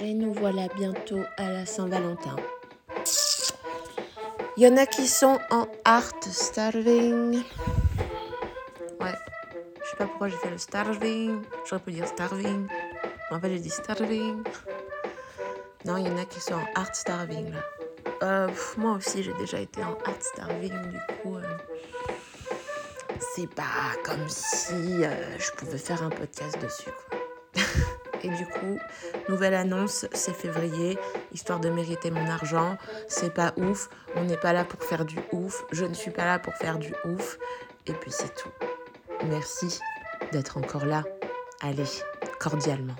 Et nous voilà bientôt à la Saint-Valentin. Il y en a qui sont en art starving. Ouais, je sais pas pourquoi j'ai fait le starving. J'aurais pu dire starving. En fait, j'ai dit starving. Non, il y en a qui sont en art starving là. Euh, moi aussi, j'ai déjà été en art starving, du coup. Euh, c'est pas comme si euh, je pouvais faire un podcast dessus. Quoi. Et du coup, nouvelle annonce, c'est février, histoire de mériter mon argent. C'est pas ouf, on n'est pas là pour faire du ouf, je ne suis pas là pour faire du ouf. Et puis c'est tout. Merci d'être encore là. Allez, cordialement.